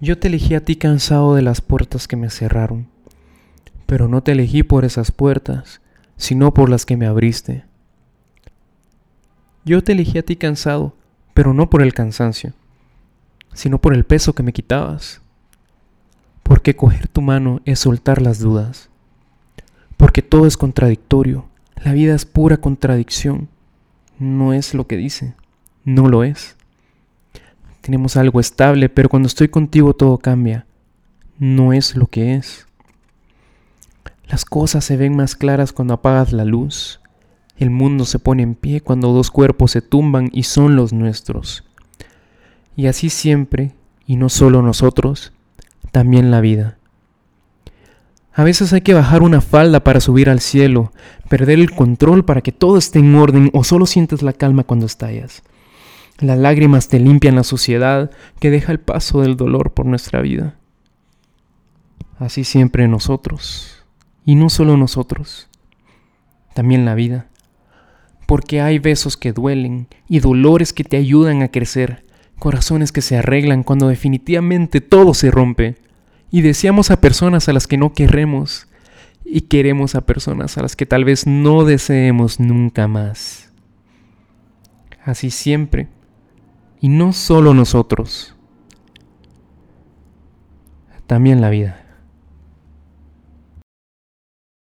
Yo te elegí a ti cansado de las puertas que me cerraron, pero no te elegí por esas puertas, sino por las que me abriste. Yo te elegí a ti cansado, pero no por el cansancio, sino por el peso que me quitabas. Porque coger tu mano es soltar las dudas. Porque todo es contradictorio. La vida es pura contradicción. No es lo que dice. No lo es. Tenemos algo estable, pero cuando estoy contigo todo cambia. No es lo que es. Las cosas se ven más claras cuando apagas la luz. El mundo se pone en pie cuando dos cuerpos se tumban y son los nuestros. Y así siempre, y no solo nosotros, también la vida. A veces hay que bajar una falda para subir al cielo, perder el control para que todo esté en orden o solo sientes la calma cuando estallas. Las lágrimas te limpian la suciedad que deja el paso del dolor por nuestra vida. Así siempre nosotros, y no solo nosotros, también la vida. Porque hay besos que duelen y dolores que te ayudan a crecer, corazones que se arreglan cuando definitivamente todo se rompe, y deseamos a personas a las que no queremos, y queremos a personas a las que tal vez no deseemos nunca más. Así siempre y no solo nosotros, también la vida.